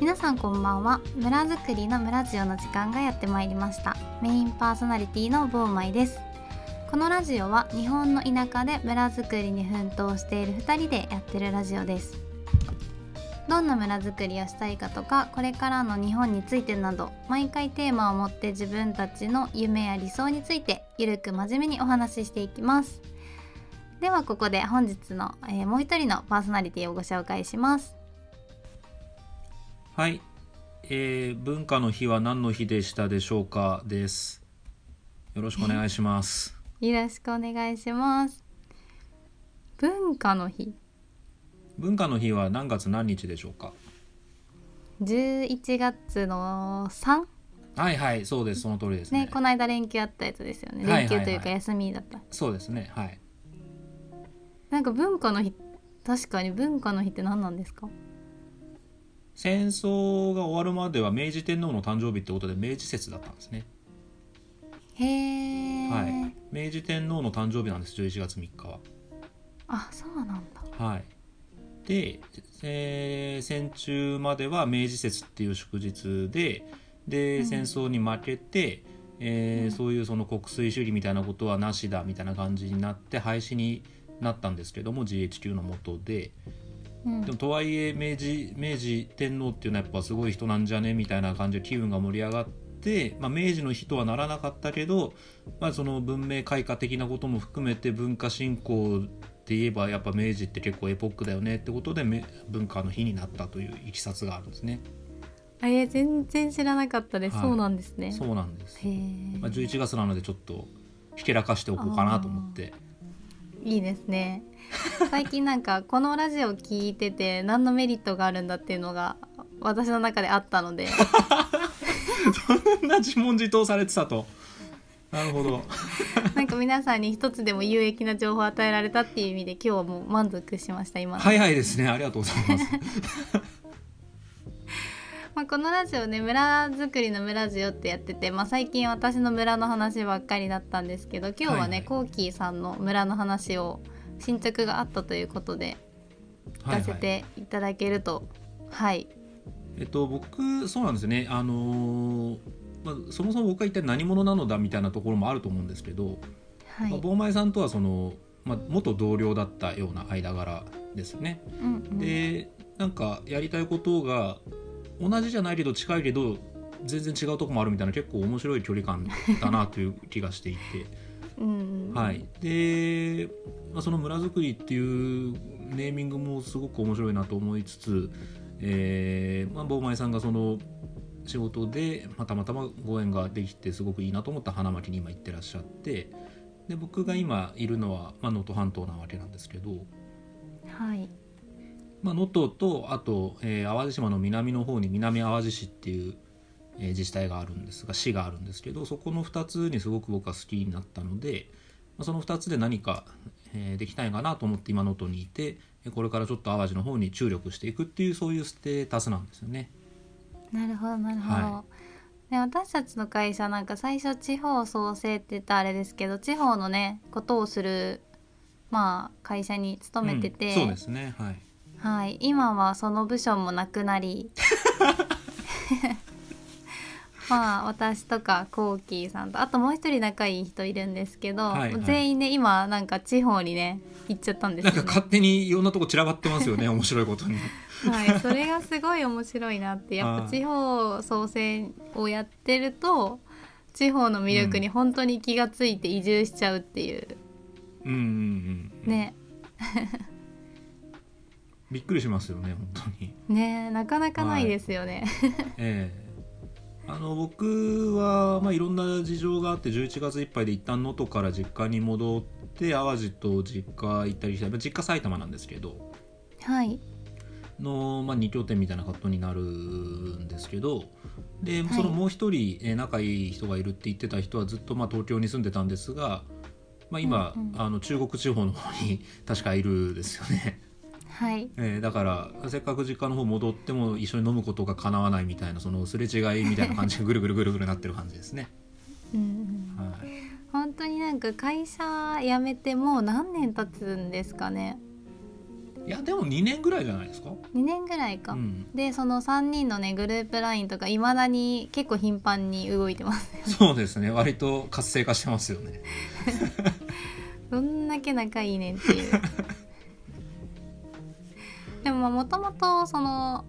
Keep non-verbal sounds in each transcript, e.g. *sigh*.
皆さんこんばんは。村づくりの村ジオの時間がやってまいりました。メインパーソナリティのボーマイです。このラジオは日本の田舎で村づくりに奮闘している2人でやってるラジオです。どんな村づくりをしたいかとかこれからの日本についてなど毎回テーマを持って自分たちの夢や理想についてゆるく真面目にお話ししていきます。ではここで本日の、えー、もう一人のパーソナリティをご紹介します。はい、えー、文化の日は何の日でしたでしょうかです。よろしくお願いします。*laughs* よろしくお願いします。文化の日。文化の日は何月何日でしょうか？11月の 3? はいはいそうですその通りですね、ね、この間連休あったやつですよね。連休というか休みだった、はいはいはい、そうですねはい。なんか文化の日確かに文化の日って何なんですか？戦争が終わるまでは明治天皇の誕生日ってことで明治節だったんですね。へえ、はい、明治天皇の誕生日なんです11月3日は。あそうなんだ。はい。で、えー、戦中までは明治節っていう祝日でで、うん、戦争に負けて、えー、うん、そういうその国粋主義みたいなことはなしだみたいな感じになって廃止になったんですけども GHQ の下ででもとはいえ明治明治天皇っていうのはやっぱすごい人なんじゃねみたいな感じで機運が盛り上がって、まあ、明治の日とはならなかったけど、まあ、その文明開化的なことも含めて文化振興で言えばやっぱ明治って結構エポックだよねってことで文化の日になったといういきさつがあるんですね。えー、全然知らなかったです、はい、そうなんですね。そうなんです。まあ、11月なのでちょっとひけらかしておこうかなと思っていいですね。最近なんかこのラジオ聞いてて何のメリットがあるんだっていうのが私の中であったので。そんな自問自答されてたと。なるほど。*laughs* なんか皆さんに一つでも有益な情報を与えられたっていう意味で今日はもう満足しました今早いですね。ありがとうございますまあこのラジオね村づくりの村ジオってやってて、まあ、最近私の村の話ばっかりだったんですけど今日はね、コーキーさんの村の話を進捗があったということで聞かせていただけると。はい、はい、えっと僕そうなんですね。あのー、まあ、そもそも僕は一体何者なのだみたいなところもあると思うんですけど、はい、まあ、坊前さんとはその、まあ、元同僚だったような間柄ですね。うんうん、でなんかやりたいことが同じじゃないけど近いけど全然違うとこもあるみたいな結構面白い距離感だなという気がしていて。*laughs* はい、で、まあ、その村づくりっていうネーミングもすごく面白いなと思いつつ、えーまあ、坊前さんがその仕事で、まあ、たまたまご縁ができてすごくいいなと思った花巻に今行ってらっしゃってで僕が今いるのは能登、まあ、半島なわけなんですけど。はいまあ、能登とあと、えー、淡路島の南の方に南淡路市っていうえ自治体があるんですが市があるんですけどそこの2つにすごく僕は好きになったので、まその2つで何か、えできたいかなと思って今能登にいてこれからちょっと淡路の方に注力していくっていうそういうステータスなんですよね。なるほどなるほど。はい、で私たちの会社なんか最初地方創生って言ったらあれですけど地方のねことをするまあ会社に勤めてて、うん、そうですねはい、はい、今はその部署もなくなり。*laughs* まあ私とかコーキーさんとあともう一人仲いい人いるんですけど、はいはい、全員ね今なんか地方にね行っちゃったんです、ね、なんか勝手にいろんなとこ散らばってますよね面白いことに。*laughs* はい、それがすごい面白いなってやっぱ地方創生をやってると地方の魅力に本当に気が付いて移住しちゃうっていう。うんうんうん、ねびっくりしますよね本当に。ねなかなかないですよね、はい、ええ。あの僕は、まあ、いろんな事情があって11月いっぱいで一旦能登から実家に戻って淡路と実家行ったりして、実家埼玉なんですけど。はい。の、まあ、2拠点みたいなカットになるんですけど。で、そのもう一人、え仲いい人がいるって言ってた人はずっとまあ東京に住んでたんですが、まあ、今、うんうん、あの中国地方の方に確かいるですよね。はい。えー、だからせっかく実家の方戻っても一緒に飲むことが叶わないみたいなそのすれ違いみたいな感じで *laughs* ぐるぐるぐるぐるなってる感じですね。うん、はい、本当になんか会社辞めてもう何年経つんですかね？いやでも2年ぐらいじゃないですか。2年ぐらいか、うん。でその3人のねグループ LINE とかいまだに結構頻繁に動いてますそうですね。割と活性化してますよね。*laughs* どんだけ仲いいねんっていうでももともとその、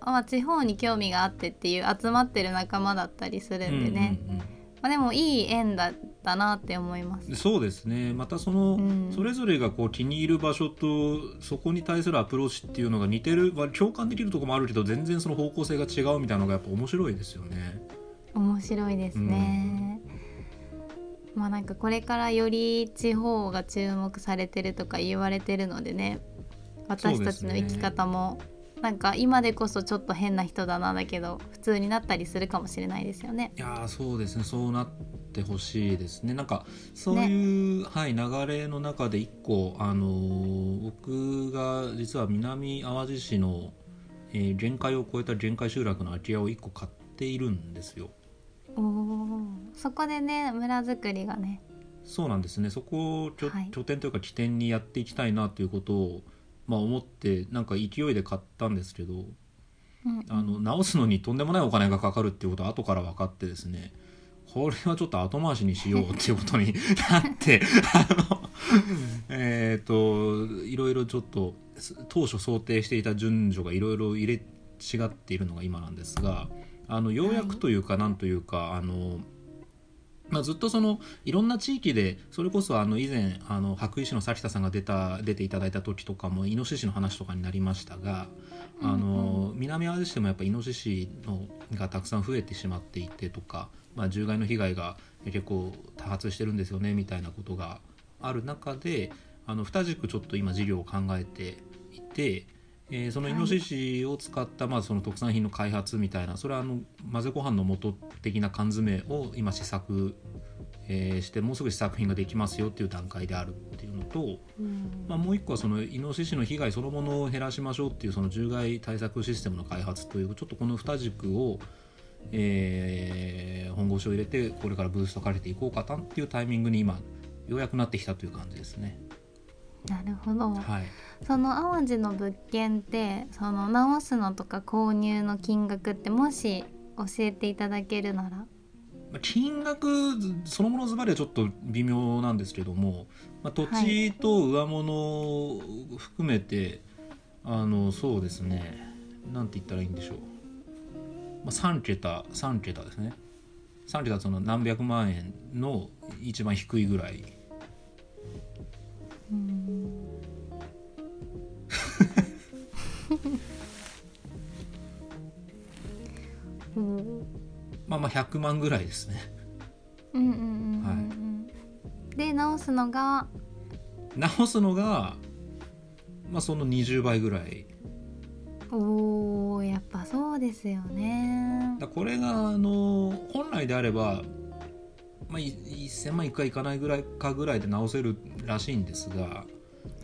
まあ、地方に興味があってっていう集まってる仲間だったりするんでね、うんうんうん。まあ、でもいい縁だったなって思います。そうですね。またその、うん。それぞれがこう気に入る場所とそこに対するアプローチっていうのが似てる、まあ共感できるところもあるけど全然その方向性が違うみたいなのがやっぱ面白いですよね。面白いですね、まあなんかこれからより地方が注目されてるとか言われてるのでね私たちの生き方も、なんか今でこそちょっと変な人だなだけど普通になったりするかもしれないですよね。いやーそうですね。そうなってほしいですね。なんかそういう、はい、流れの中で一個、あのー僕が実は南淡路市の、えー限界を超えた限界集落の空き家を一個買っているんですよ。おー。そこでね村づくりがね。そうなんですね。そこを拠,、はい。拠点というか起点にやっていきたいなということを、まあ、思ってなんか勢いで買ったんですけどうんあの直すのにとんでもないお金がかかるっていうことは後から分かってですねこれはちょっと後回しにしようっていうことになって *laughs* あのえっといろいろちょっと当初想定していた順序がいろいろ入れ違っているのが今なんですがあのようやくというかなんというか、あのまあ、ずっとそのいろんな地域でそれこそあの以前あの白衣市の崎田さんが出た出ていただいた時とかもイノシシの話とかになりましたが、あの南淡路市でもやっぱイノシシのがたくさん増えてしまっていてとか、まあ、獣害の被害が結構多発してるんですよねみたいなことがある中であの二軸ちょっと今事業を考えていて。えーそのイノシシを使った、まあ、その特産品の開発みたいなそれはあの混ぜご飯の素的な缶詰を今試作、えーしてもうすぐ試作品ができますよっていう段階であるっていうのと、うんまあ、もう一個はそのイノシシの被害そのものを減らしましょうっていうその獣害対策システムの開発というちょっとこの二軸を、えー本腰を入れてこれからブーストかけていこうかなっていうタイミングに今ようやくなってきたという感じですね。なるほど、はい。その淡路の物件ってその直すのとか購入の金額ってもし教えていただけるなら？まあ金額そのものズバリはちょっと微妙なんですけども、まあ、土地と上物を含めて、あのそうですね。なんて言ったらいいんでしょう、まあ、3桁3桁ですね。3桁その何百万円の一番低いぐらいまあまあ100万ぐらいですね。うんうんうんうんで直すのが？直すのが、まあ、その20倍ぐらい。おーやっぱそうですよね。だこれがあの本来であれば、まあ、い1000万いくかいかないぐらいかぐらいで直せるらしいんですが、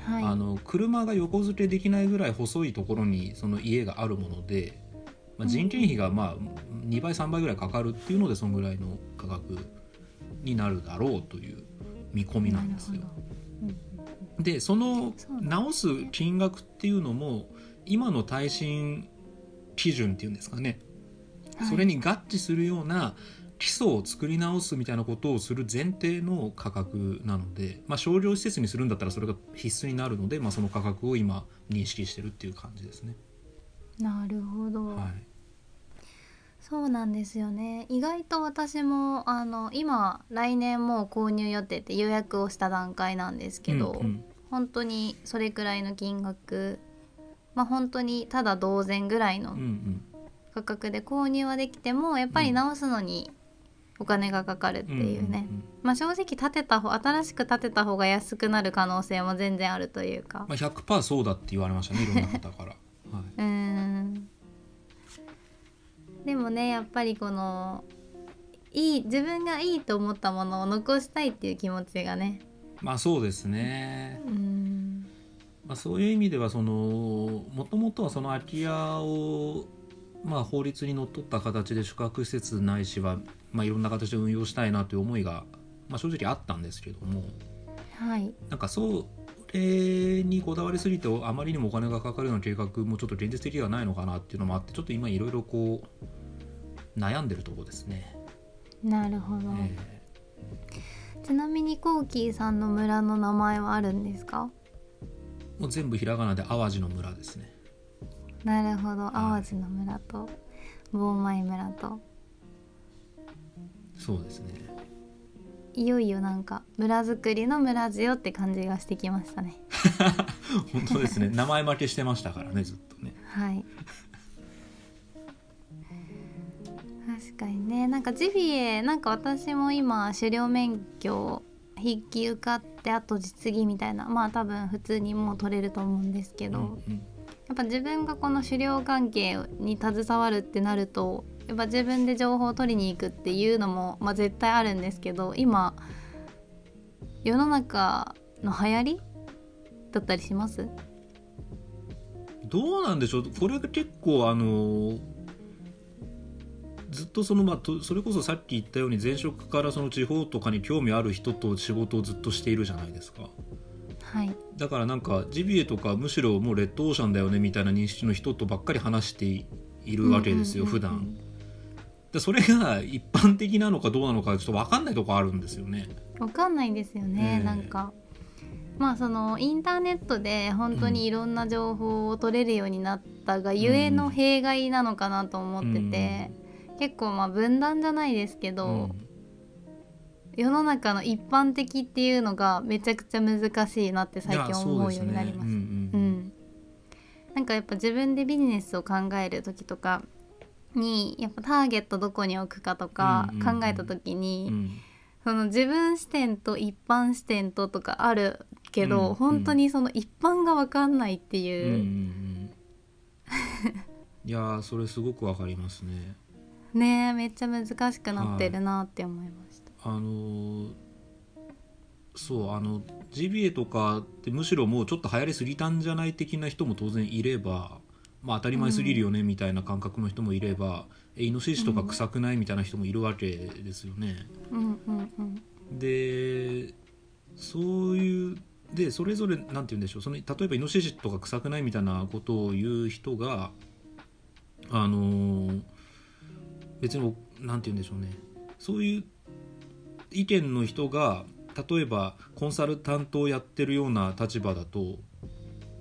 はい。あの車が横付けできないぐらい細いところにその家があるもので、まあ、人件費がまあ2倍3倍ぐらいかかるっていうのでそのぐらいの価格になるだろうという見込みなんですよ。でその直す金額っていうのも今の耐震基準っていうんですかね、はい。それに合致するような基礎を作り直すみたいなことをする前提の価格なので、まあ、商業施設にするんだったらそれが必須になるので、まあ、その価格を今認識してるっていう感じですね。なるほど、はい、そうなんですよね。意外と私もあの今来年もう購入予定って予約をした段階なんですけど、うんうん。本当にそれくらいの金額まあ本当にただ同然ぐらいのうんうん。価格で購入はできてもやっぱり直すのにお金がかかるっていうね、んんん。まあ正直建てた方新しく建てた方が安くなる可能性も全然あるというか。まあ、100%そうだって言われましたねいろんな方から。*laughs* はい、うーん。でもねやっぱりこのいい自分がいいと思ったものを残したいっていう気持ちがね。まあそうですね。うーん。まあ、そういう意味ではそのもともとはその空き家を、まあ、法律にのっとった形で宿泊施設ないしは、まあ、いろんな形で運用したいなという思いが、まあ、正直あったんですけどもはい。なんかそれにこだわりすぎてあまりにもお金がかかるような計画もちょっと現実的ではないのかなっていうのもあってちょっと今いろいろこう悩んでるところですね。なるほど、えー、ちなみにコーキーさんの村の名前はあるんですか？もう全部ひらがなで淡路の村ですね。なるほど。淡路の村と坊前村とそうですね。いよいよなんか村づくりの村ジオって感じがしてきましたね。*laughs* 本当ですね。名前負けしてましたからねずっとね。はい。確かにね。なんかジビエなんか私も今狩猟免許筆記受かってあと実技みたいなまあ多分普通にもう取れると思うんですけど、うんうん、やっぱ自分がこの狩猟関係に携わるってなるとやっぱ自分で情報を取りに行くっていうのも、まあ、絶対あるんですけど今世の中の流行りだったりします？どうなんでしょう？これが結構あのずっとそのまあそれこそさっき言ったように前職からその地方とかに興味ある人と仕事をずっとしているじゃないですか。はい、だからなんかジビエとかむしろもうレッドオーシャンだよねみたいな認識の人とばっかり話しているわけですよ、普段でそれが一般的なのかどうなのかちょっと分かんないとこあるんですよね。分かんないんですよね、えー、なんか。まあそのインターネットで本当にいろんな情報を取れるようになったがゆえの弊害なのかなと思ってて、うん、結構まあ分断じゃないですけど、うん、世の中の一般的っていうのがめちゃくちゃ難しいなって最近思うようになりました。ね。うん、うん、なんかやっぱ自分でビジネスを考える時とかにやっぱターゲットどこに置くかとか考えた時に、うんうん、その自分視点と一般視点ととかあるけど、うんうん、本当にその一般が分かんないっていう。うんうんうん、*laughs* いやそれすごくわかりますね。ねめっちゃ難しくなってるなって思いました。あのー、そうあのジビエとかってむしろもうちょっと流行りすぎたんじゃない的な人も当然いればまあ、当たり前すぎるよねみたいな感覚の人もいれば、うん、イノシシとか臭くないみたいな人もいるわけですよね。うんうんうん、でそういうでそれぞれ何て言うんでしょう。その例えばイノシシとか臭くないみたいなことを言う人があのー、別に何て言うんでしょうね。そういう意見の人が例えばコンサルタントをやってるような立場だと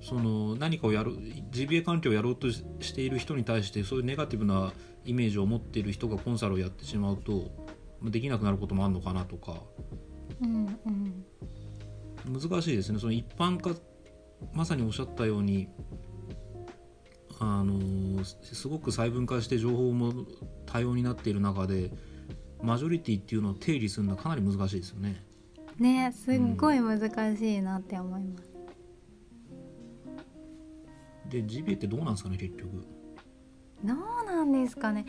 その何かをやる GBA 関係をやろうとしている人に対してそういうネガティブなイメージを持っている人がコンサルをやってしまうとできなくなることもあるのかなとか、うんうん、難しいですねその一般化まさにおっしゃったようにあのすごく細分化して情報も多様になっている中でマジョリティっていうのを定義するのはかなり難しいですよね。ねすっごい難しいなって思います。でジビエってどうなんですかね結局。どうなんですかね。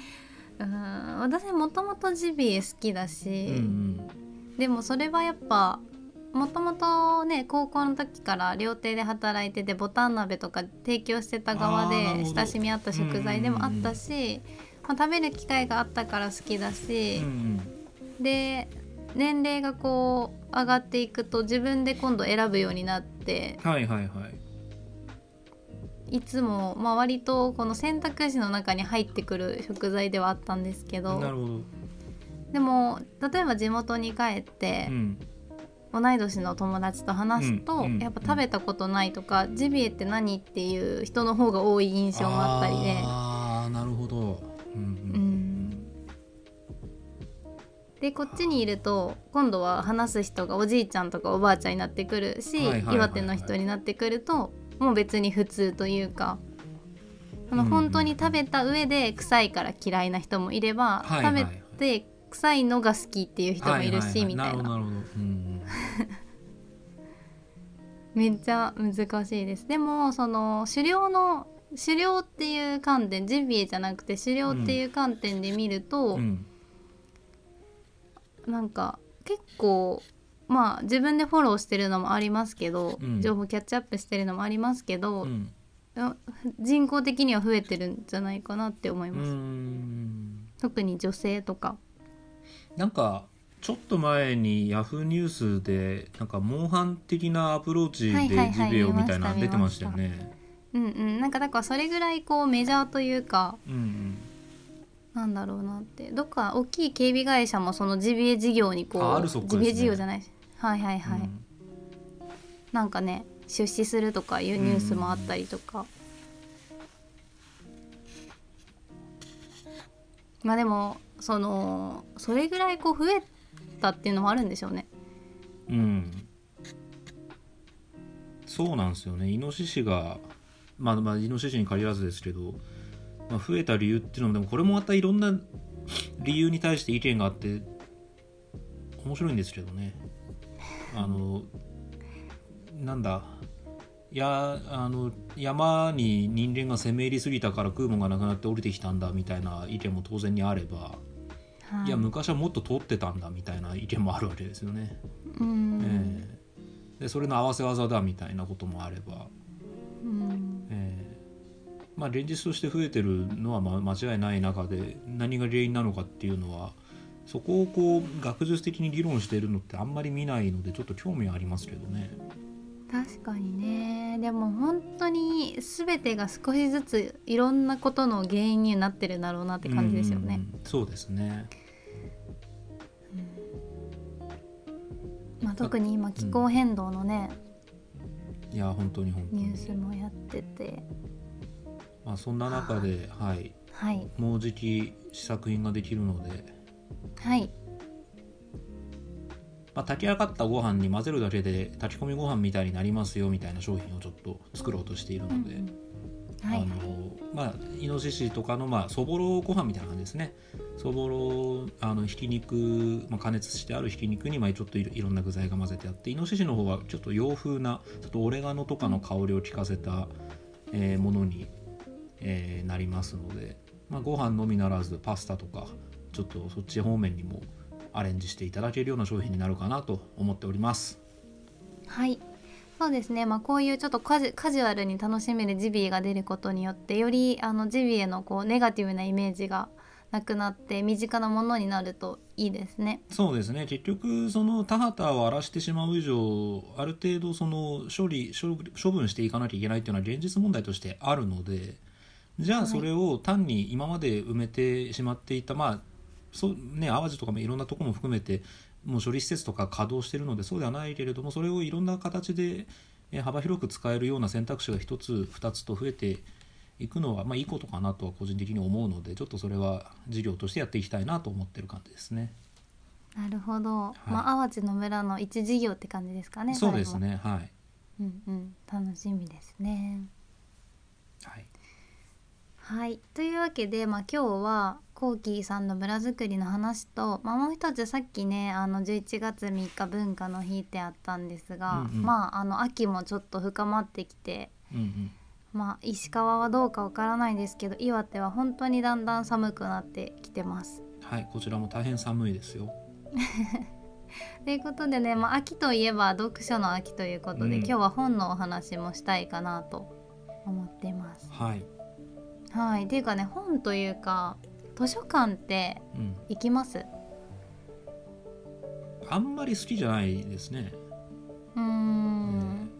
うん私もともとジビエ好きだし、うんうん、でもそれはやっぱもともとね高校の時から料亭で働いててボタン鍋とか提供してた側で親しみあった食材でもあったし、まあ、食べる機会があったから好きだし、うんうん、で年齢がこう上がっていくと自分で今度選ぶようになって、はいはいはい、いつも、まあ、割とこの選択肢の中に入ってくる食材ではあったんですけどでも例えば地元に帰って、うん、同い年の友達と話すと、うん、やっぱ食べたことないとか、うん、ジビエって何っていう人の方が多い印象もあったりで。あなるほど、うん、でこっちにいると今度は話す人がおじいちゃんとかおばあちゃんになってくるし、岩手の人になってくるともう別に普通というかあの本当に食べた上で臭いから嫌いな人もいれば、食べて臭いのが好きっていう人もいるし、みたいな。*laughs* めっちゃ難しいです。でもその狩猟の狩猟っていう観点ジビエじゃなくて狩猟っていう観点で見ると、うん、なんか結構まあ自分でフォローしてるのもありますけど、うん、情報キャッチアップしてるのもありますけど、うん、人口的には増えてるんじゃないかなって思います。特に女性とか。なんかちょっと前にヤフーニュースでなんかモンハン的なアプローチはいはいはいでジビエをみたいな出てましたよね。うんうん。なんかだからそれぐらいこうメジャーというかうんうん。なんだろうなって。どっか大きい警備会社もそのジビエ事業にこうあ RSOC ですね。ジビエ事業じゃないしはいはいはい、うん。なんかね出資するとかいうニュースもあったりとか、まあでもそのそれぐらいこう増えたっていうのもあるんでしょうね。うん。そうなんですよね。イノシシがまあまあイノシシに限らずですけど、まあ、増えた理由っていうのもでもこれもまたいろんな理由に対して意見があって面白いんですけどねあのなんだいやあの山に人間が攻め入りすぎたから食うもんがなくなって降りてきたんだみたいな意見も当然にあれば、はい。いや昔はもっと通ってたんだみたいな意見もあるわけですよね。うん、ええ。でそれの合わせ技だみたいなこともあれば、うん。ええ。まあ現実として増えてるのはまあ間違いない中で何が原因なのかっていうのはそこをこう学術的に議論しているのってあんまり見ないのでちょっと興味はありますけどね。確かにねでも本当に全てが少しずついろんなことの原因になってるんだろうなって感じですよね。うんそうですね。まあ、特に今気候変動のね、いや本当に本当にニュー。スもやっててまあそんな中で、はい、はいもうじき試作品ができるので。はい。まあ、炊き上がったご飯に混ぜるだけで炊き込みご飯みたいになりますよみたいな商品をちょっと作ろうとしているので、はい。あのまあイノシシとかのまあそぼろご飯みたいな感じですね。そぼろあのひき肉、まあ、加熱してあるひき肉にまあちょっといろいろんな具材が混ぜてあってイノシシの方はちょっと洋風なちょっとオレガノとかの香りを効かせた、えーものに、えーなりますので、まあ、ご飯のみならずパスタとかちょっとそっち方面にもアレンジしていただけるような商品になるかなと思っております。はいそうですね、まあ、こういうちょっとカジカジュアルに楽しめるジビエが出ることによってよりあのジビエのこうネガティブなイメージがなくなって身近なものになるといいですね。そうですね結局その田畑を荒らしてしまう以上ある程度その処理処処分していかなきゃいけないっていうのは現実問題としてあるのでじゃはいあそれを単に今まで埋めてしまっていた、まあそうね淡路とかもいろんなところも含めてもう処理施設とか稼働してるのでそうではないけれどもそれをいろんな形でえ幅広く使えるような選択肢が一つ二つと増えていくのは、まあ、いいことかなとは個人的に思うのでちょっとそれは事業としてやっていきたいなと思ってる感じですね。なるほど、まあ淡路の村の一事業って感じですかね。そうですねはい。うんうん楽しみですね。はいはいというわけで、まあ、今日はコーキーさんの村づくりの話と、まあ、もう一つさっきねあの11月3日文化の日ってあったんですが、うんうんまああの秋もちょっと深まってきて、うんうんまあ、石川はどうかわからないですけど岩手は本当にだんだん寒くなってきてます。はい、こちらも大変寒いですよ。*laughs* ということでね、まあ、秋といえば読書の秋ということで、うん今日は本のお話もしたいかなと思っています。はい、はい、っていうかね本というか図書館ってうん、行きます？あんまり好きじゃないですね。うーん。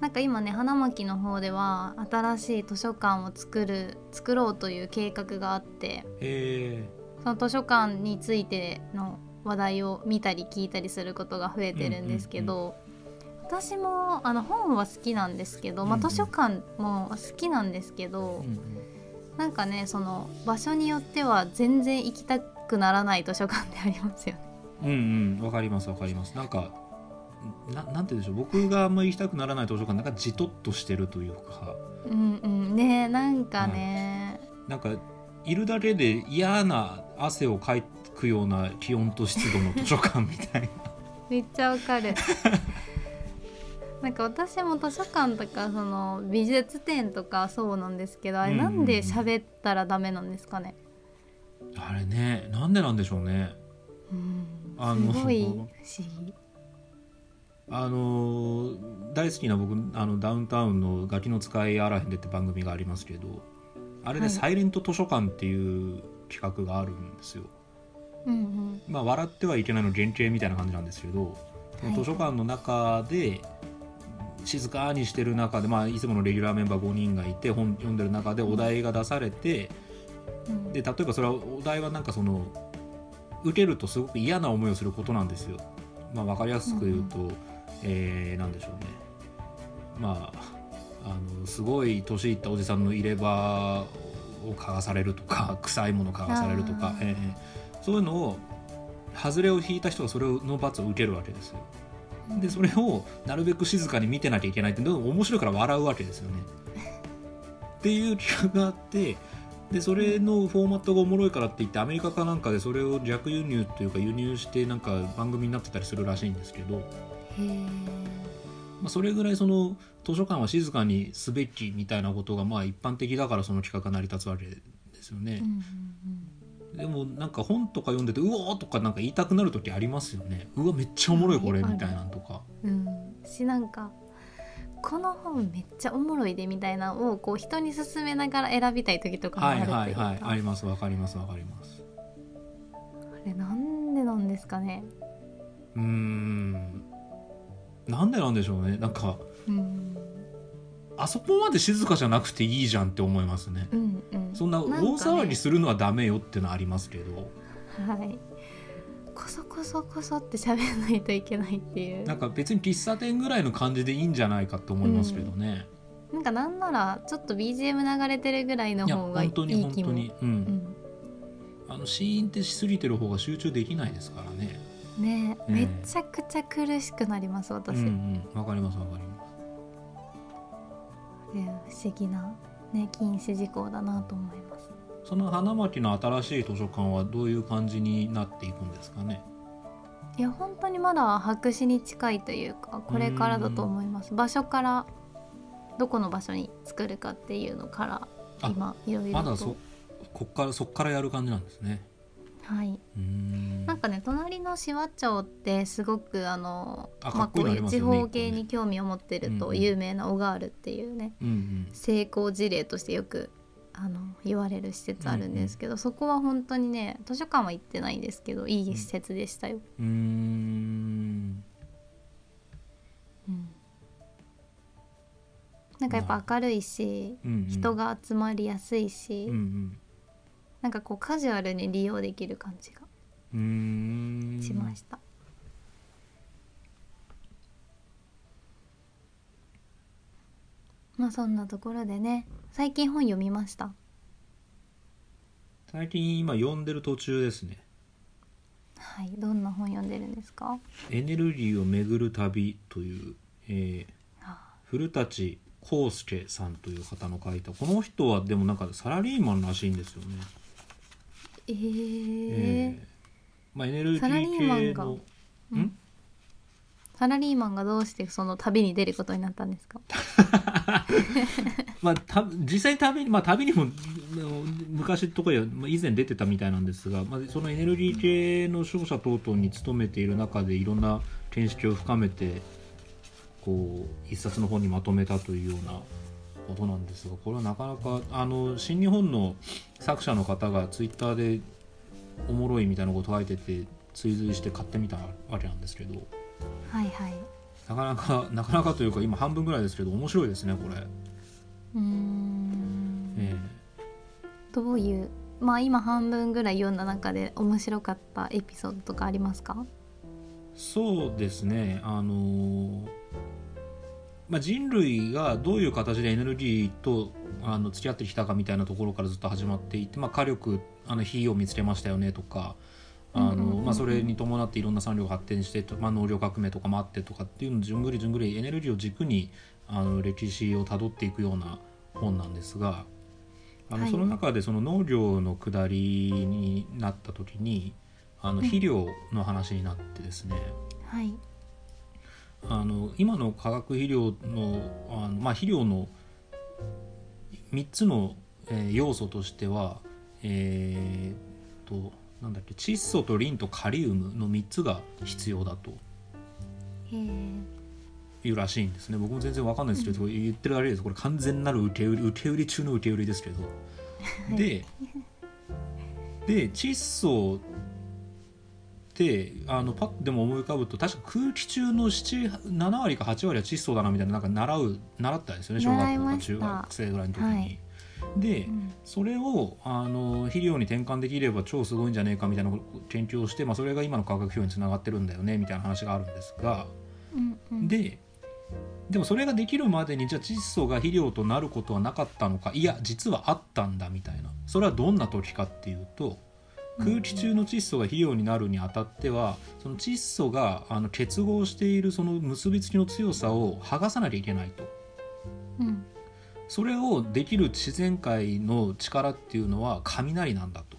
なんか今ね花巻の方では新しい図書館を作る作ろうという計画があってへその図書館についての話題を見たり聞いたりすることが増えてるんですけど、私もあの本は好きなんですけど、まあ、うんうん。図書館も好きなんですけど、え、うんうん、なんかねその場所によっては全然行きたくならない図書館ってありますよね。うんうん、わかりますわかります。なんか。ななんて言うんでしょう僕があんまり行きたくならない図書館なんかじとっとしてるというかうんうんねなんかね、なんかいるだけで嫌な汗をかくような気温と湿度の図書館みたいな *laughs* めっちゃわかるなんか私も図書館とかその美術展とかそうなんですけどあれうんうんうん。なんで喋ったらダメなんですかね、あれねなんでなんでしょうね。うん、あのすごい不思議。あの大好きな僕あのダウンタウンの「ガキの使いあらへんで」って番組がありますけどあれで「はい。サイレント図書館」っていう企画があるんですよ。うんうん。まあ、笑ってはいけないの原型みたいな感じなんですけど、はい。図書館の中で静かにしてる中で、まあ、いつものレギュラーメンバー5人がいて本読んでる中でお題が出されて、うん。で例えばそれはお題はなんかその受けるとすごく嫌な思いをすることなんですよ。まあ、分かりやすく言うと、えーなんでしょうね。まああのすごい年いったおじさんの入れ歯を嗅がされるとか *laughs* 臭いもの嗅がされるとかえー。そういうのを外れを引いた人がそれの罰を受けるわけですよ。でそれをなるべく静かに見てなきゃいけないってでも面白いから笑うわけですよね。っていう企画があってでそれのフォーマットがおもろいからって言ってアメリカかなんかでそれを逆輸入というか輸入してなんか番組になってたりするらしいんですけど、まあ、それぐらいその図書館は静かにすべきみたいなことがまあ一般的だからその企画が成り立つわけですよねうん。うんでもなんか本とか読んでてうおーとかなんか言いたくなる時ありますよね。うわめっちゃおもろいこれはいみたいなんとか。うん。うん。しなんかこの本めっちゃおもろいでみたいなのをこう人に勧めながら選びたい時とかもあはいるいうか、はいはい。あります。わかります。わかります。あれなんでなんですかね。うーん。なんでなんでしょうね。なんかうんあそこまで静かじゃなくていいじゃんって思いますね。うんうん。そんな大騒ぎするのはダメよってのはありますけど、はい。こそこそこそって喋らないといけないっていう。なんか別に喫茶店ぐらいの感じでいいんじゃないかって思いますけどね。なんかなんならちょっと BGM 流れてるぐらいの方がいい本当に本当に、う、うん。んあのシーンってしすぎてる方が集中できないですからね。ね。ええめちゃくちゃ苦しくなります私、うんうん。わかりますわかります。で不思議な、ね、禁止事項だなと思いますその花巻の新しい図書館はどういう感じになっていくんですかね？いや本当にまだ白紙に近いというかこれからだと思います場所からどこの場所に作るかっていうのからあ今いろいろとまだそこっからそっからやる感じなんですね。はい。うーん。なんかね隣の紫波町ってすごくあのあまあ、こういう地方系に興味を持ってるとうんうん有名な小川あるっていうね、うんうん。成功事例としてよくあの言われる施設あるんですけど、そこは本当にね図書館は行ってないんですけどいい施設でしたよ。うーん。うん。なんかやっぱ明るいし、うんうん。人が集まりやすいし、うんうんなんかこうカジュアルに利用できる感じがしました。まあそんなところでね最近本読みました？最近今読んでる途中ですね。はい。どんな本読んでるんですか？エネルギーを巡る旅という、えーあ。古舘康介さんという方の書いた。この人はでもなんかサラリーマンらしいんですよね。えー。えー。まあ、エネルギサラリーマンが。ん？ん？サラリーマンがどうしてその旅に出ることになったんですか？*laughs* まあ、た実際に旅に、まあ、旅にもうん昔とか以前出てたみたいなんですが、まあ、そのエネルギー系の商社等々に勤めている中でいろんな見識を深めてこう一冊の本にまとめたというようなことなんですがこれはなかなかあの新日本の作者の方がツイッターでおもろいみたいなこと書いてて追随して買ってみたわけなんですけど。はいはい。なかなかなかなかというか今半分ぐらいですけど面白いですねこれ。うーん。えどういうまあ今半分ぐらい読んだ中で面白かったエピソードとかありますか？そうですねあのーまあ、人類がどういう形でエネルギーとあの付き合ってきたかみたいなところからずっと始まっていて、まあ、火力あの火を見つけましたよねとかあのまあそれに伴っていろんな産業が発展して、まあ、農業革命とかもあってとかっていうのをじゅんぐりじゅんぐりエネルギーを軸にあの歴史をたどっていくような本なんですがあの、はい。その中でその農業の下りになった時にあのうん肥料の話になってですね、はいあの今の化学肥料のあの、まあ、肥料の3つの、えー要素としては、えー、となんだっけ窒素とリンとカリウムの3つが必要だというらしいんですね。僕も全然わかんないですけど、言ってるあれです。これ完全なる受け売り受け売り中の受け売りですけど、*laughs* でで窒素ってあのパッでも思い浮かぶと確か空気中の7割か8割は窒素だなみたいななんか習う習ったんですよね小学校か中学生ぐらいの時に。はい。で、うん、それをあの肥料に転換できれば超すごいんじゃねえかみたいな研究をして、まあ、それが今の化学肥料につながってるんだよねみたいな話があるんですが、うんうん、ででもそれができるまでにじゃあ窒素が肥料となることはなかったのかいや実はあったんだみたいな。それはどんな時かっていうと空気中の窒素が肥料になるにあたってはその窒素があの結合しているその結びつきの強さを剥がさなきゃいけないと。うんそれをできる自然界の力っていうのは雷なんだと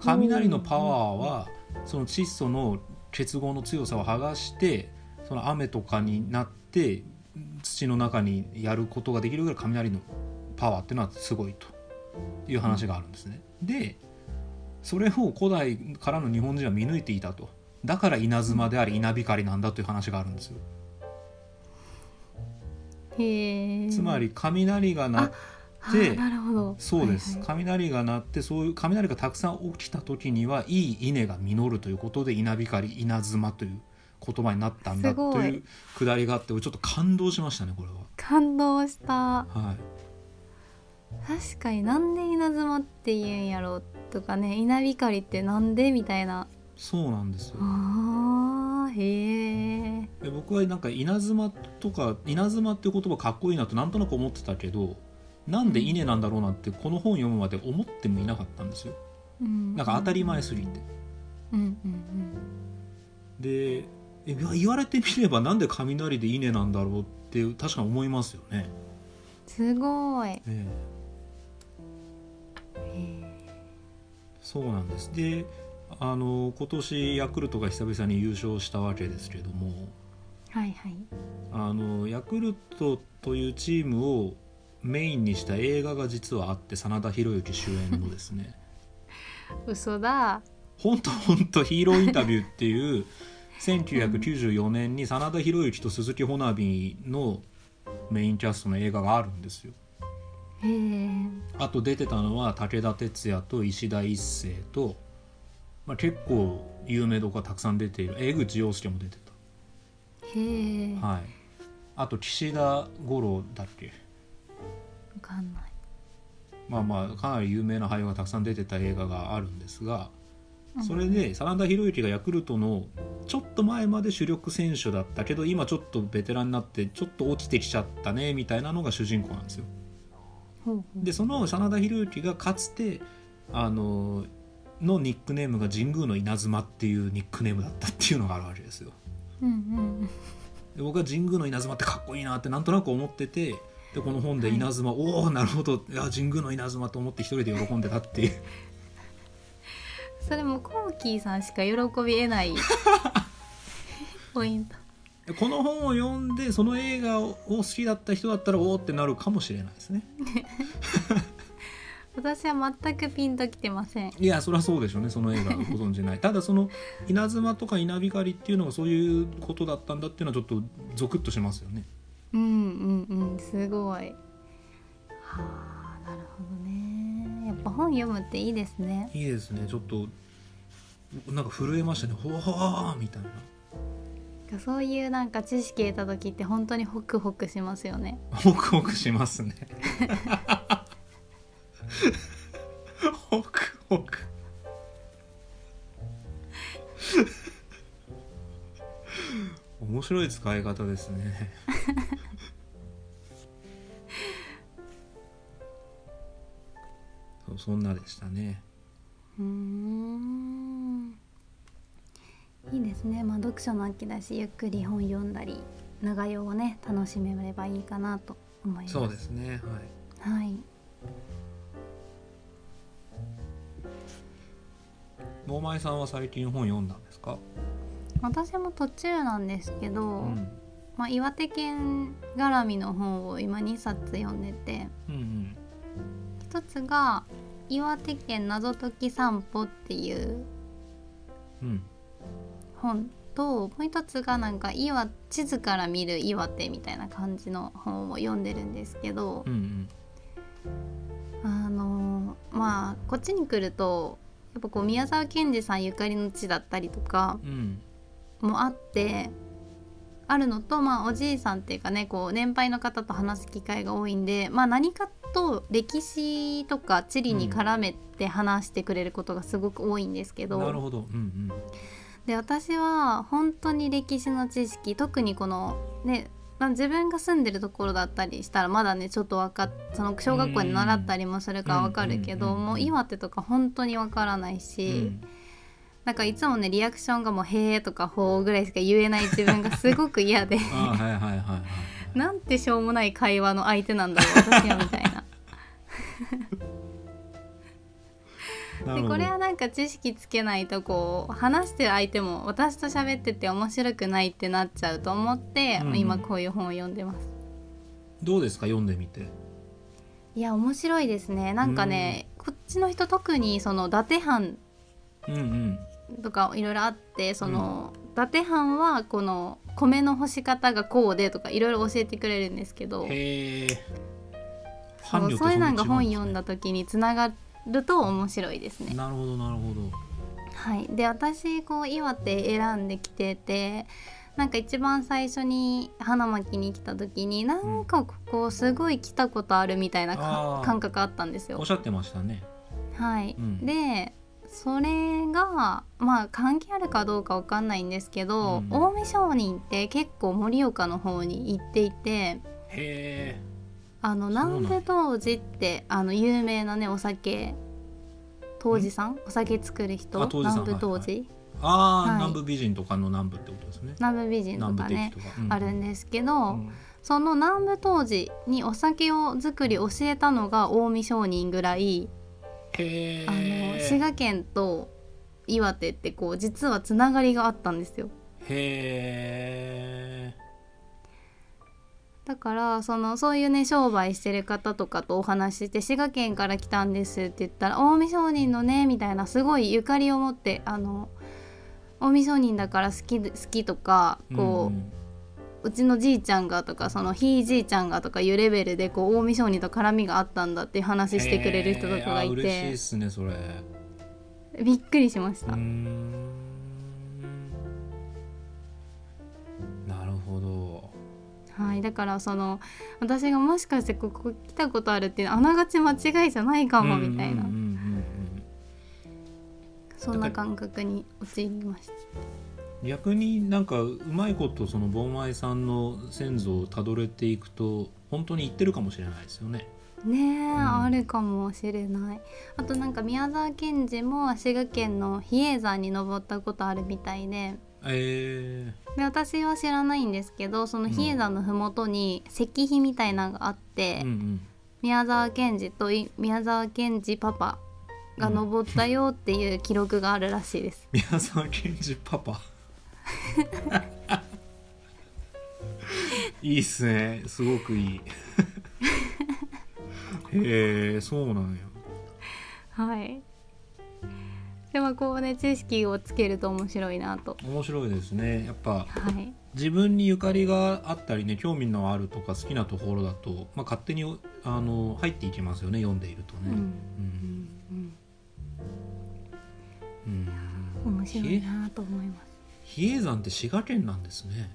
雷のパワーはその窒素の結合の強さを剥がしてその雨とかになって土の中にやることができるぐらい雷のパワーっていうのはすごいという話があるんですね。でそれを古代からの日本人は見抜いていたと。だから稲妻であり稲光なんだという話があるんですよ。つまり雷が鳴ってそうです、はいはい、雷が鳴ってそういう雷がたくさん起きた時にはいい稲が実るということで稲光稲妻という言葉になったんだというくだりがあってちょっと感動しましたねこれは。感動した、はい、確かになんで稲妻って言うんやろうとかね稲光ってなんでみたいな。そうなんですよ。へえ僕はなんか稲妻とか稲妻っていう言葉かっこいいなとなんとなく思ってたけどなんで稲なんだろうなってこの本読むまで思ってもいなかったんですよ、うん、なんか当たり前すぎて、うんうんうん、で言われてみればなんで雷で稲なんだろうって確かに思いますよね。すごい、えそうなんです。であの今年ヤクルトが久々に優勝したわけですけども、はいはい、あのヤクルトというチームをメインにした映画が実はあって真田広之主演のですね。*laughs* 嘘だ。本当本当ヒーローインタビューっていう1994年に真田広之と鈴木保奈美のメインキャストの映画があるんですよ。あと出てたのは武田鉄矢と石田一生とまあ、結構有名度がたくさん出ている。江口洋介も出てた。へえ、はい、あと岸田五郎だっけ？分かんない。まあまあかなり有名な俳優がたくさん出てた映画があるんですがそれで真田広之がヤクルトのちょっと前まで主力選手だったけど今ちょっとベテランになってちょっと落ちてきちゃったねみたいなのが主人公なんですよ。でその真田広之がかつてあののニックネームが神宮の稲妻っていうニックネームだったっていうのがあるわけですよ。うんうん、で僕は神宮の稲妻ってかっこいいなってなんとなく思っててでこの本で稲妻、はい、おおなるほど。いや神宮の稲妻と思って一人で喜んでたっていう。*laughs* それもコーキーさんしか喜び得ない。*laughs* ポイントこの本を読んでその映画を好きだった人だったらおおってなるかもしれないですね。*laughs* 私は全くピンときてません。いやそりゃそうでしょうね。その映画ご存じない。ただその稲妻とか稲光っていうのがそういうことだったんだっていうのはちょっとゾクッとしますよね。うんうんうん。すごい。はあなるほどね。やっぱ本読むっていいですね。いいですね。ちょっとなんか震えましたね。ほわーみたいなそういうなんか知識得た時って本当にホクホクしますよね。ホクホクしますね。ホクホク。面白い使い方ですね。そうそんなでしたね。うんいいですね。まあ読書の秋だしゆっくり本読んだり長用をね楽しめればいいかなと思います。そうですね。はい、はい。能前さんは最近本読んだんですか？私も途中なんですけど、うん、まあ、岩手県絡みの本を今2冊読んでて、うんうん、一つが「岩手県謎解き散歩」っていう本と、もう一つがなんか岩地図から見る岩手みたいな感じの本を読んでるんですけど、うんうん、あのまあこっちに来るとやっぱこう宮沢賢治さんゆかりの地だったりとかもあって、あるのと、まあ、おじいさんっていうかねこう年配の方と話す機会が多いんで、まあ、何かと歴史とか地理に絡めて話してくれることがすごく多いんですけど。なるほど、うんうんで私は本当に歴史の知識特にこのねまあ、自分が住んでるところだったりしたらまだねちょっと分かっその小学校で習ったりもするから分かるけど、もう岩手とか本当に分からないし、うん、なんかいつもねリアクションがもう「へえ」とか「ほう」ぐらいしか言えない自分がすごく嫌で。*laughs* なんてしょうもない会話の相手なんだろう私はみたいな。でこれはなんか知識つけないとこう話してる相手も私と喋ってて面白くないってなっちゃうと思って、うん、今こういう本を読んでます。どうですか？読んでみて。いや面白いですね。なんかね、うん、こっちの人特にその伊達藩とかいろいろあってその、伊達藩はこの米の干し方がこうでとかいろいろ教えてくれるんですけどそうそういうのが本読んだ時につながると面白いですね。なるほどなるほど。はい、で私こう岩手選んできててなんか一番最初に花巻に来た時になんかここすごい来たことあるみたいな感覚あったんですよ。おっしゃってましたね。はい、うん、でそれがまあ関係あるかどうかわかんないんですけど、うん、近江商人って結構盛岡の方に行っていて。へえ。あの南部当時ってあの有名なねお酒当時さんお酒作る人？南部当時、ああ、はい、南部美人とかの南部ってことですね。南部美人とかね、うん、あるんですけど、うん、その南部当時にお酒を作り教えたのが近江商人ぐらいあの滋賀県と岩手ってこう実はつながりがあったんですよ。へえだからそのそういうね商売してる方とかとお話しして滋賀県から来たんですって言ったら近江商人のねみたいなすごいゆかりを持ってあの近江商人だから好き好きとかこう、うん、うちのじいちゃんがとかそのひいじいちゃんがとかいうレベルでこう近江商人と絡みがあったんだっていう話してくれる人とかがいて。嬉しいっすねそれ。びっくりしました。はい、だからその私がもしかしてここ来たことあるっていうあながち間違いじゃないかもみたいな。そんな感覚に陥りました。逆になんかうまいことその盆前さんの先祖をたどれていくと本当に言ってるかもしれないですよね。ねえ、うん、あるかもしれない。あとなんか宮沢賢治も滋賀県の比叡山に登ったことあるみたいでえー、で私は知らないんですけどその比叡山の麓に石碑みたいなのがあって、うんうん、宮沢賢治と宮沢賢治パパが登ったよっていう記録があるらしいです。*laughs* 宮沢賢治パパ？*laughs* いいっすね。すごくいい。*laughs* へえそうなんや。はいでもこうね知識をつけると面白いなと面白いですねやっぱ、はい、自分にゆかりがあったりね興味のあるとか好きなところだと、まあ、勝手にあの入っていきますよね読んでいるとね。うんうんうん、うん、面白いなと思います。比叡山って滋賀県なんですね。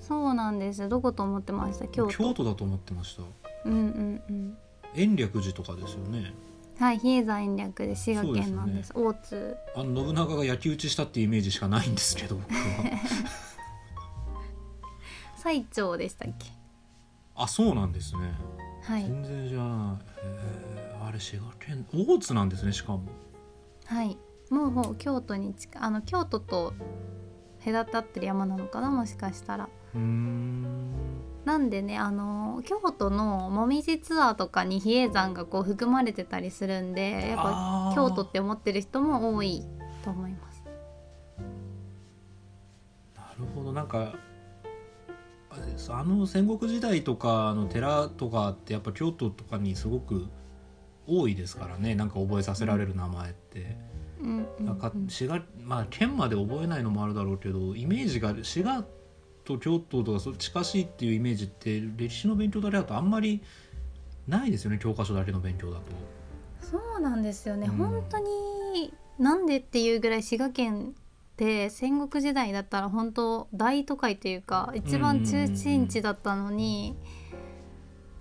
そうなんですどこと思ってました？京都京都だと思ってました。うんうんうん。延暦寺とかですよね。はい比叡山延暦で滋賀県なんです、ね、大津。あの信長が焼き討ちしたっていうイメージしかないんですけど。僕 *laughs* は最長でしたっけ？あそうなんですね。はい。全然じゃあ、えー、あれ滋賀県大津なんですねしかも。はい。もうもう京都に近あの京都と隔たってる山なのかなもしかしたら。うんなんでねあの京都のもみじツアーとかに比叡山がこう含まれてたりするんでやっぱ京都って思ってる人も多いと思います。なるほど。なんかあの戦国時代とかの寺とかってやっぱ京都とかにすごく多いですからね。なんか覚えさせられる名前って。うん。なんか滋賀まあ県まで覚えないのもあるだろうけどイメージが滋賀と京都とかそ近しいっていうイメージって歴史の勉強だけだとあんまりないですよね教科書だけの勉強だと。そうなんですよね、うん、本当になんでっていうぐらい滋賀県って戦国時代だったら本当大都会というか一番中心地だったのに、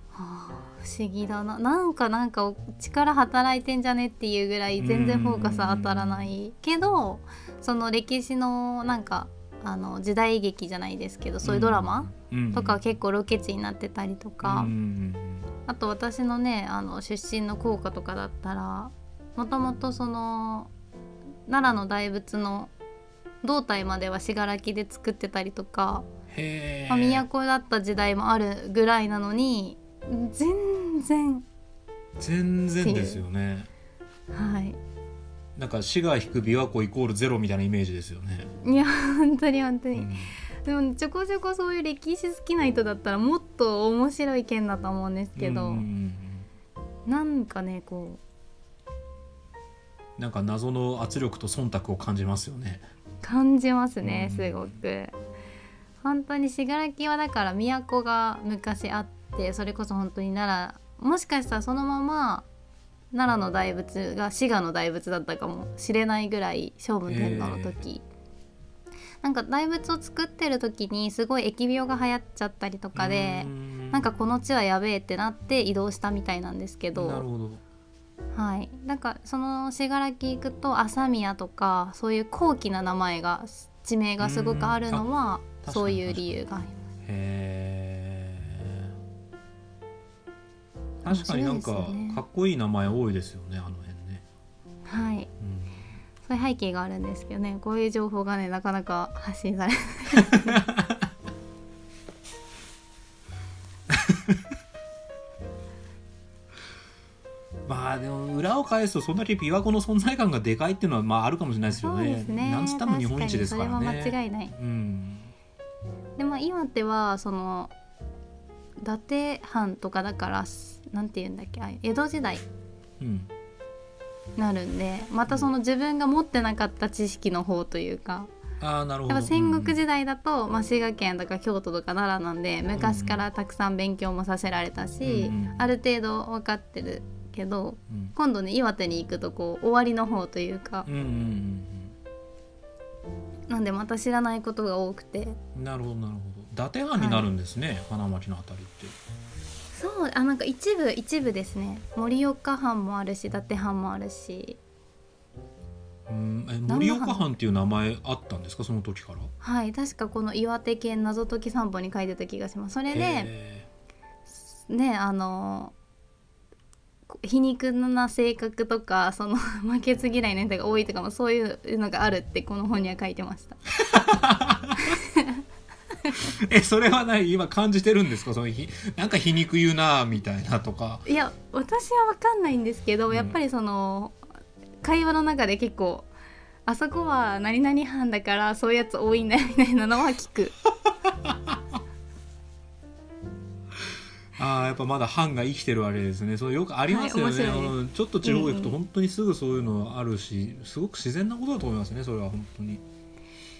はあ、不思議だな。なんかなんか力働いてんじゃねっていうぐらい全然フォーカス当たらないけどその歴史のなんかあの時代劇じゃないですけどそういうドラマとか結構ロケ地になってたりとか。あと私のねあの出身の校歌とかだったらもともとその奈良の大仏の胴体までは信楽で作ってたりとか、まあ、都だった時代もあるぐらいなのに全然。全然ですよね。はいなんか滋賀引く琵琶湖イコールゼロみたいなイメージですよね。いや本当に本当に、うん、でもちょこちょこそういう歴史好きな人だったらもっと面白い県だと思うんですけど、うん、なんかねこう。なんか謎の圧力と忖度を感じますよね。感じますねすごく、本当に信楽はだから都が昔あってそれこそ本当に奈良もしかしたらそのまま奈良の大仏が滋賀の大仏だったかもしれないぐらい聖武天皇の時、なんか大仏を作ってる時にすごい疫病が流行っちゃったりとかでなんかこの地はやべえってなって移動したみたいなんですけど。はい、なんかその信楽行くと朝宮とかそういう高貴な名前が地名がすごくあるのはそういう理由があります。確かになんか、かっこいい名前多いですよねあの辺ね。はい、うん、そういう背景があるんですけどねこういう情報がねなかなか発信されないまあでも裏を返すとそんだけ琵琶湖の存在感がでかいっていうのはまああるかもしれないですよね。ねなんつったも日本一ですからね。間違いない。うん、でも岩手はその伊達藩とかだからなんて言うんだっけ？江戸時代、うん、なるんでまたその自分が持ってなかった知識の方というか。あなるほど。戦国時代だと、うん、まあ、滋賀県とか京都とか奈良なんで昔からたくさん勉強もさせられたし、うん、ある程度分かってるけど、うん、今度ね岩手に行くとこう終わりの方というか、うんうんうん、なんでまた知らないことが多くて。なるほどなるほど。伊達藩になるんですね、はい、花巻のあたりってそうあなんか一部一部ですね。盛岡藩もあるし伊達藩もあるし。うんえ盛岡藩っていう名前あったんですか？その時から。はい確かこの岩手県謎解き散歩に書いてた気がします。それでねあの皮肉な性格とかその *laughs* 負けず嫌いな人が多いとかもそういうのがあるってこの本には書いてました *laughs* *laughs* えそれは何今感じてるんですか？そのひなんか皮肉言うなみたいなとか。いや私は分かんないんですけど、うん、やっぱりその会話の中で結構あそこは何々班だからそういうやつ多いんだよみたいなのは聞く。*laughs* ああやっぱまだ藩が生きてるわけですね。そうよくありますよね、はい、ちょっと地方行くと本当にすぐそういうのあるし、うんうん、すごく自然なことだと思いますねそれは本当に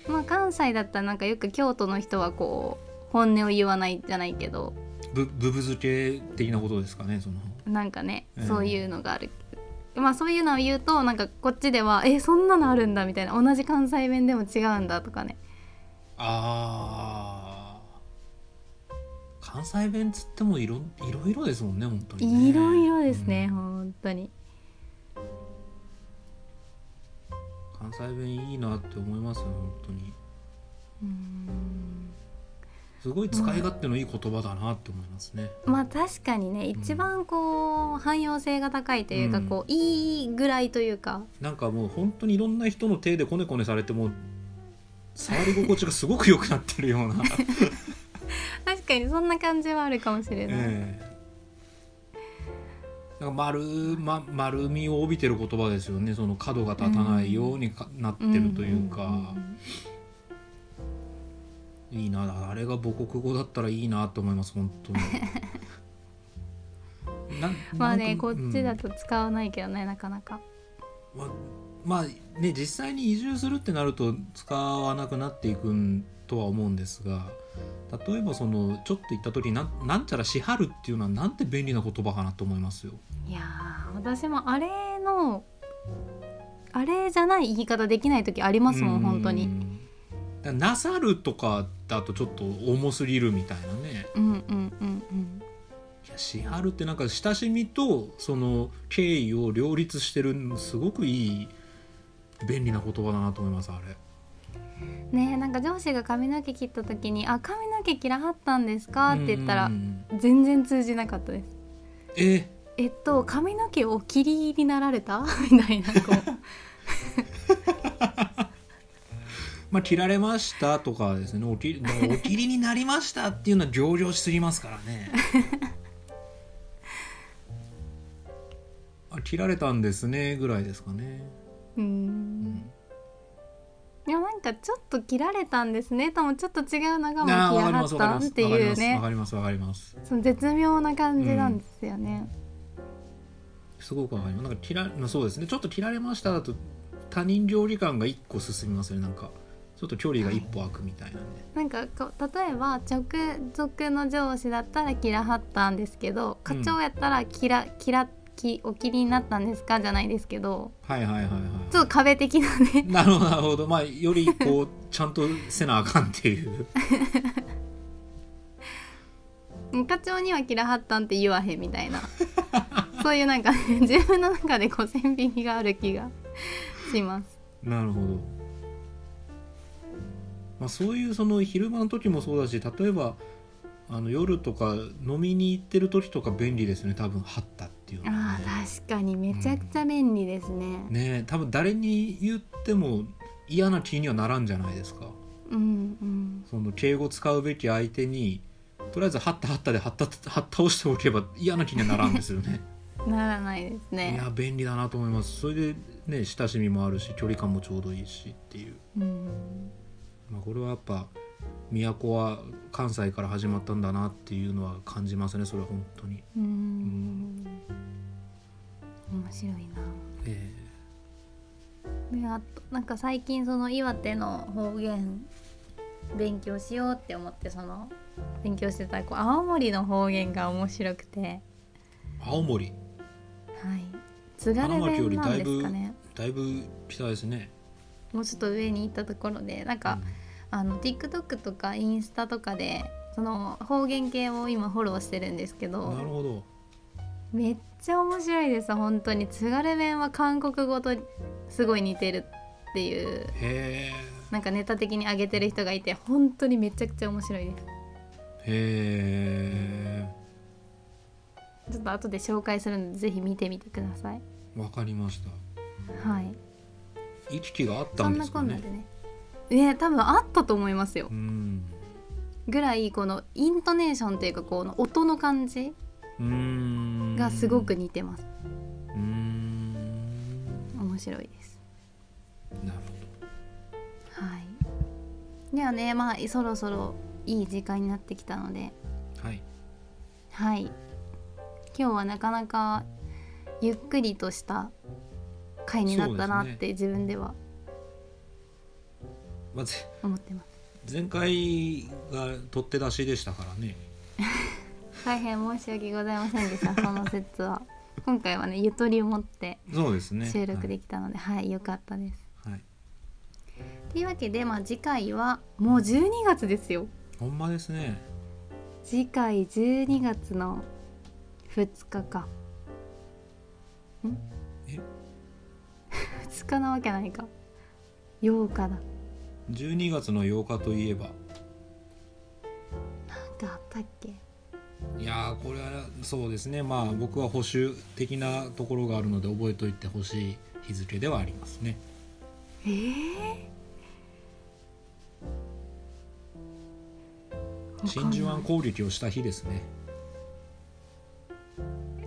まあ関西だったらなんかよく京都の人はこう本音を言わないじゃないけど。ぶぶぶ漬け的なことですかねその。なんかね、えー、そういうのがある。まあそういうのを言うとなんかこっちではえそんなのあるんだみたいな。同じ関西弁でも違うんだとかね。ああ関西弁つってもいろいろいろですもんね本当に、ね、いろいろですね、うん、本当に関西弁いいなって思います本当に。すごい使い勝手のいい言葉だなって思いますね。まあ確かにね、一番こう汎用性が高いというか、うん、こういいぐらいというか。なんかもう本当にいろんな人の手でこねこねされても触り心地がすごく良くなってるような。*laughs* 確かにそんな感じはあるかもしれない、えー、なんか丸,、ま、丸みを帯びてる言葉ですよね。その角が立たないようになってるというか、いいな。あれが母国語だったらいいなと思います本当に。*laughs* まあねこっちだと使わないけどね、うん、なかなか。ままあね実際に移住するってなると使わなくなっていくとは思うんですが例えばそのちょっと言った時なんなんちゃらしはるっていうのはなんて便利な言葉かなと思いますよ。いや私もあれのあれじゃない言い方できない時ありますもん本当に。なさるとかだとちょっと重すぎるみたいなね。うんうんうんうんいやしはるってなんか親しみとその敬意を両立してるすごくいい便利な言葉だなと思いますあれ。ねなんか上司が髪の毛切った時に「あ髪の毛切らはったんですか?」って言ったら全然通じなかったです。え？えっと髪の毛を切りになられた？*laughs* みたいなこう。*laughs* まあ切られましたとかですね。おきお切りになりましたっていうのは上々しすぎますからね。*laughs* あ切られたんですねぐらいですかね。うん。いやなんかちょっと切られたんですね。ともちょっと違うのがもう切らはったっていうね。わかりますわかりますその絶妙な感じなんですよね、うん、すごくわかります。なんか切らそうですね。ちょっと切られましただと他人料理感が一個進みますよね。なんかちょっと距離が一歩空くみたいなね、はい、なんかこう例えば直属の上司だったら切らはったんですけど課長やったら切ら、切らきお切りになったんですか？じゃないですけど。はいはいはいはい。ちょっと壁的なね。*laughs* なるほどなるほど。まあよりこう *laughs* ちゃんとせなあかんっていう。*laughs* 課長には切らはったんって言わへんみたいなそういうなんか、ね、*laughs* 自分の中でこう線引きがある気がします。なるほど。まあそういうその昼間の時もそうだし例えばあの夜とか飲みに行ってる時とか便利ですね。多分はったっていうの、ね、あ確かに。めちゃくちゃ便利ですね、うん、ね多分誰に言っても嫌な気にはならんじゃないですか、うんうん、その敬語使うべき相手にとりあえずはったはったではったはったしておけば嫌な気にはならんですよねならないですね。いや便利だなと思います。それでね親しみもあるし距離感もちょうどいいしっていう、うん、まあ、これはやっぱ都は関西から始まったんだなっていうのは感じますねそれは本当に。うん、面白いな。ええ。ー、であとなんか最近その岩手の方言勉強しようって思ってその勉強してたこう青森の方言が面白くて。青森？はい。津軽弁なんですかね。だいぶ北ですねもうちょっと上に行ったところでなんか、うん。あの TikTok とかインスタとかでその方言系を今フォローしてるんですけどなるほど。めっちゃ面白いです。本当に。津軽弁は韓国語とすごい似てるっていうなんかネタ的に上げてる人がいて本当にめちゃくちゃ面白いです。へえちょっと後で紹介するのでぜひ見てみてください。わかりました。はい。行き来があったんですかね。そんなこんなでね。ね多分あったと思いますよ、うん、ぐらいこのイントネーションっていうかこの音の感じがすごく似てます。面白いです。なるほど。はい。ではねまあそろそろいい時間になってきたので。はい。はい今日はなかなかゆっくりとした回になったなって自分では。思ってます。前回が取って出しでしたからね。*laughs* 大変申し訳ございませんでした *laughs* その説は。今回はねゆとりを持ってそうですね。収録できたのではい、良、はい、かったです。はい。というわけで、まあ、次回はもう12月ですよ。ほんまですね。次回12月の2日か。ん？え？2日なわけないか。8日だ。12月の8日といえば？何かあったっけ？いやこれはそうですね。まあ僕は保守的なところがあるので覚えといてほしい日付ではありますね。ええー、真珠湾攻撃をした日ですね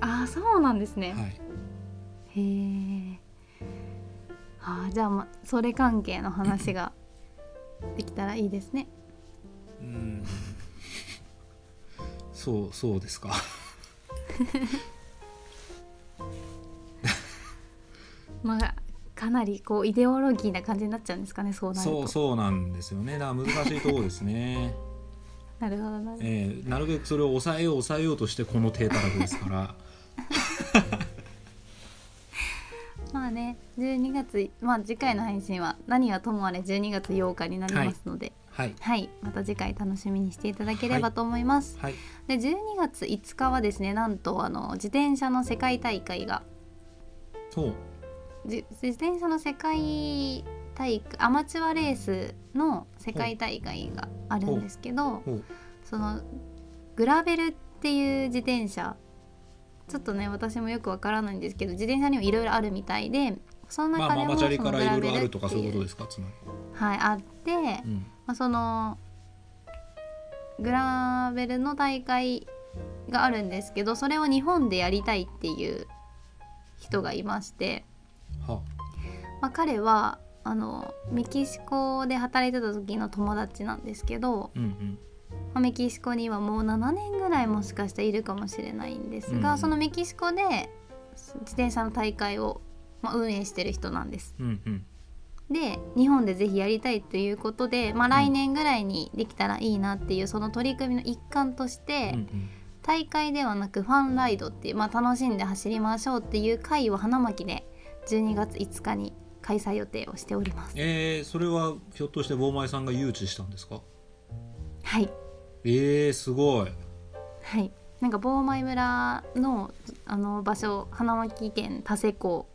ああそうなんですね、はい、へえあじゃあ、ま、それ関係の話が *laughs* できたらいいですね。うん。そうそうですか。*laughs* まあかなりこうイデオロギーな感じになっちゃうんですかねそうなると。そうそうなんですよね。だから難しいところですね。*laughs* なるほどなる,、えー、なるべくそれを抑えよう抑えようとしてこの低たらくですから *laughs* まあね12月まあ次回の配信は何はともあれ12月8日になりますので、はいはい、また次回楽しみにしていただければと思います。はいで12月5日はですねなんとあの自転車の世界大会がそう。じ自転車の世界大会アマチュアレースの世界大会があるんですけどそのグラベルっていう自転車ちょっとね私もよくわからないんですけど自転車にもいろいろあるみたいでそのまあ中でもママチャリそのグラベルってるとかそういうこというですかつまり、はいあって、うん、まあ、そのグラベルの大会があるんですけどそれを日本でやりたいっていう人がいまして、はまあ、彼はあのメキシコで働いてた時の友達なんですけど、うんうんまあメキシコにはもう7年ぐらいもしかしているかもしれないんですが、うんそのメキシコで自転車の大会を、まあ、運営してる人なんです。うんうん。で日本でぜひやりたいということで、まあ、来年ぐらいにできたらいいなっていうその取り組みの一環として、うんうん。大会ではなくファンライドっていう、まあ、楽しんで走りましょうっていう会を花巻で12月5日に開催予定をしております。えー、それはひょっとして坊前さんが誘致したんですか？はいえー、すごい。はい。なんか坊前村のあの場所花巻県田瀬港。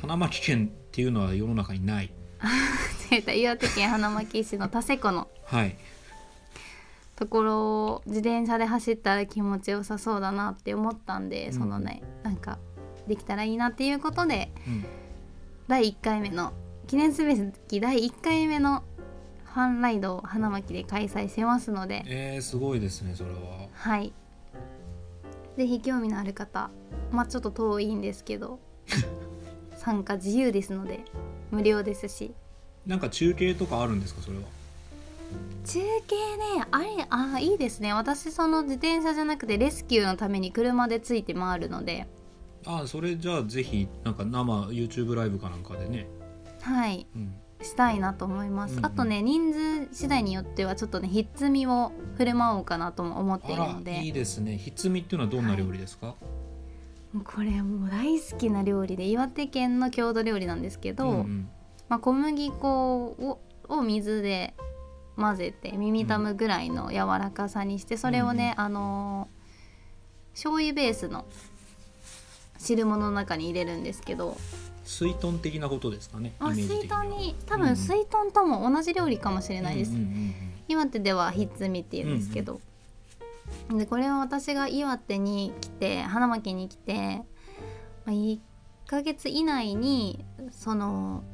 花巻県っていうのは世の中にない。*laughs* 岩手県花巻市の田瀬湖の。はい。ところを自転車で走ったら気持ちよさそうだなって思ったんで、うん。そのねなんかできたらいいなっていうことでうん。第1回目の記念すべき第1回目のファンライドを花巻で開催しますので。えー、すごいですねそれは。はい。ぜひ興味のある方まあちょっと遠いんですけど *laughs* 参加自由ですので無料ですし。なんか中継とかあるんですかそれは？中継ねあれあーいいですね。私その自転車じゃなくてレスキューのために車でついて回るので。あそれじゃあぜひなんか生 YouTube ライブかなんかでね、はい。うん、したいなと思います、うんうん。あとね人数次第によってはちょっとねひっつみを振る舞おうかなとも思っているのあでらいいですね。ひつみっていうのはどんな料理ですか、もうこれもう大好きな料理で岩手県の郷土料理なんですけど、うんうん。まあ、小麦粉をを水で混ぜて耳たむぐらいの柔らかさにしてそれをね、あのー醤油ベースの汁物の中に入れるんですけど水豚的なことですかねあ水豚に多分水豚とも同じ料理かもしれないです、うんうんうん岩手ではひっつみっていうんですけど、でこれは私が岩手に来て花巻に来て、まあ、1ヶ月以内にその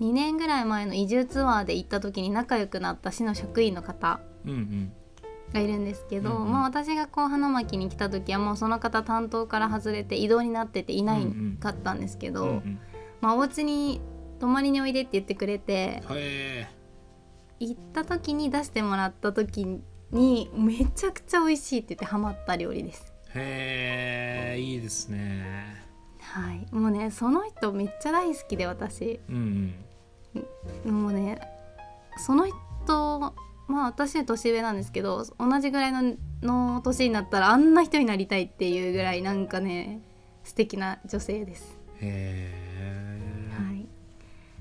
2年ぐらい前の移住ツアーで行った時に仲良くなった市の職員の方。うんうんがいるんですけど、うんうんまあ、私がこう花巻に来た時はもうその方担当から外れて異動になってていないかったんですけど、うんうんまあ、お家に泊まりにおいでって言ってくれて行った時に出してもらった時にめちゃくちゃ美味しいって言ってハマった料理です。へえいいですね。はい。もうねその人めっちゃ大好きで私。うんうん。もうねその人まあ私は年上なんですけど同じぐらいのの年になったらあんな人になりたいっていうぐらいなんかね素敵な女性です。へえ、はい。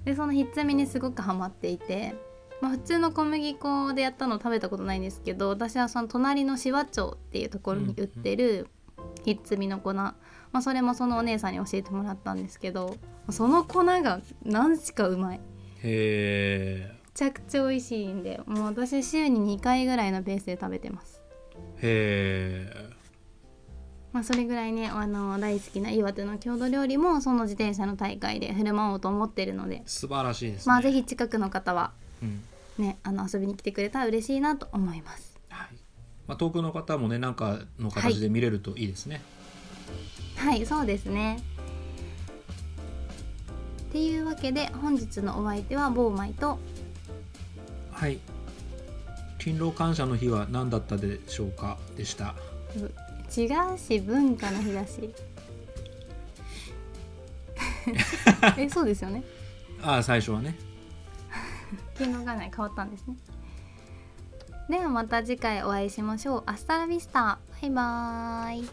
でそのひっつみにすごくハマっていてまあ、普通の小麦粉でやったの食べたことないんですけど私はその隣の紫波町っていうところに売ってるひっつみの粉、まあ、それもそのお姉さんに教えてもらったんですけどその粉が何しかうまい。めへちゃくちゃ美味しいんでもう私週に2回ぐらいのペースで食べてます、えへえまあ、それぐらいねあの大好きな岩手の郷土料理もその自転車の大会で振る舞おうと思ってるので。素晴らしいですね。まあぜひ近くの方はうん。ねあの遊びに来てくれたら嬉しいなと思います。はい。まあ、遠くの方もねなんかの形で見れるといいですね、はい。そうですね。っていうわけで本日のお相手はボーマイとはい。勤労感謝の日は何だったでしょうか？でした。違うし文化の日だし。*laughs* えそうですよね。ああ最初はね。昨日がない変わったんですねではまた次回お会いしましょう。アスタラビスタバイバーイ